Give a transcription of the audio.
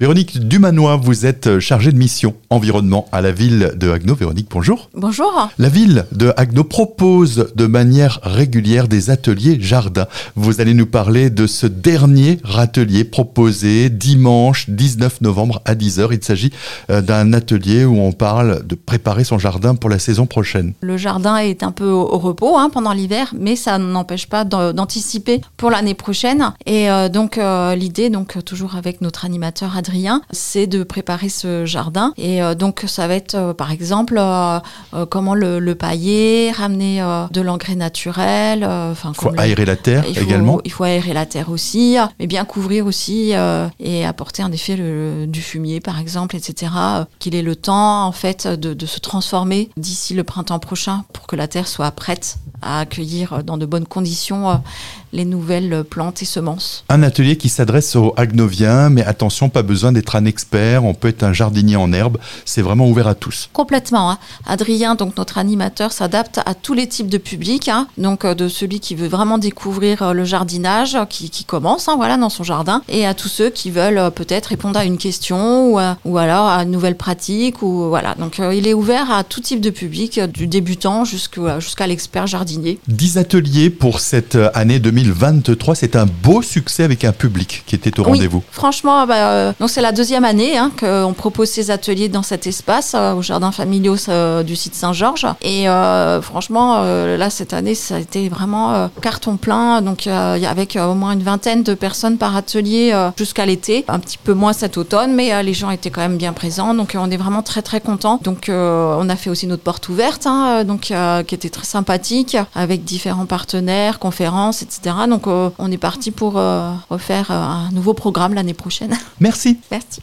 Véronique Dumanois, vous êtes chargée de mission environnement à la ville de Haguenau. Véronique, bonjour. Bonjour. La ville de Haguenau propose de manière régulière des ateliers jardins. Vous allez nous parler de ce dernier atelier proposé dimanche 19 novembre à 10h. Il s'agit euh, d'un atelier où on parle de préparer son jardin pour la saison prochaine. Le jardin est un peu au repos hein, pendant l'hiver, mais ça n'empêche pas d'anticiper pour l'année prochaine. Et euh, donc euh, l'idée, donc toujours avec notre animateur Adrien, c'est de préparer ce jardin. Et euh, donc ça va être euh, par exemple euh, comment le, pailler, ramener de l'engrais naturel. Enfin, il faut aérer la terre également. Il faut aérer la terre aussi, mais bien couvrir aussi et apporter en effet du fumier par exemple, etc. Qu'il ait le temps en fait de, de se transformer d'ici le printemps prochain pour que la terre soit prête à accueillir dans de bonnes conditions les nouvelles plantes et semences. Un atelier qui s'adresse aux agnoviens, mais attention, pas besoin d'être un expert, on peut être un jardinier en herbe, c'est vraiment ouvert à tous. Complètement. Hein. Adrien, donc notre animateur, s'adapte à tous les types de publics, hein. donc euh, de celui qui veut vraiment découvrir euh, le jardinage, qui, commence hein, voilà, dans son jardin, et à tous ceux qui veulent euh, peut-être répondre à une question ou, ou alors à une nouvelle pratique. Ou, voilà. Donc il est ouvert à tout type de public, du débutant jusqu'à l'expert jardinier. 10 ateliers pour cette année 2020 2023. C'est un beau succès avec un public qui était au rendez-vous. Franchement, bah, euh, donc c'est la deuxième année hein, qu'on propose ces ateliers dans cet espace euh, au jardin familial euh, du site Saint-Georges. Et franchement, là cette année, ça a été vraiment carton plein. Donc avec au moins une vingtaine de personnes par atelier jusqu'à l'été, un petit peu moins cet automne, mais les gens étaient quand même bien présents. Donc on est vraiment très très contents. Donc on a fait aussi notre porte ouverte, hein, donc qui était très sympathique avec différents partenaires, conférences, etc. Donc euh, on est parti pour euh, refaire euh, un nouveau programme l'année prochaine. Merci. Merci.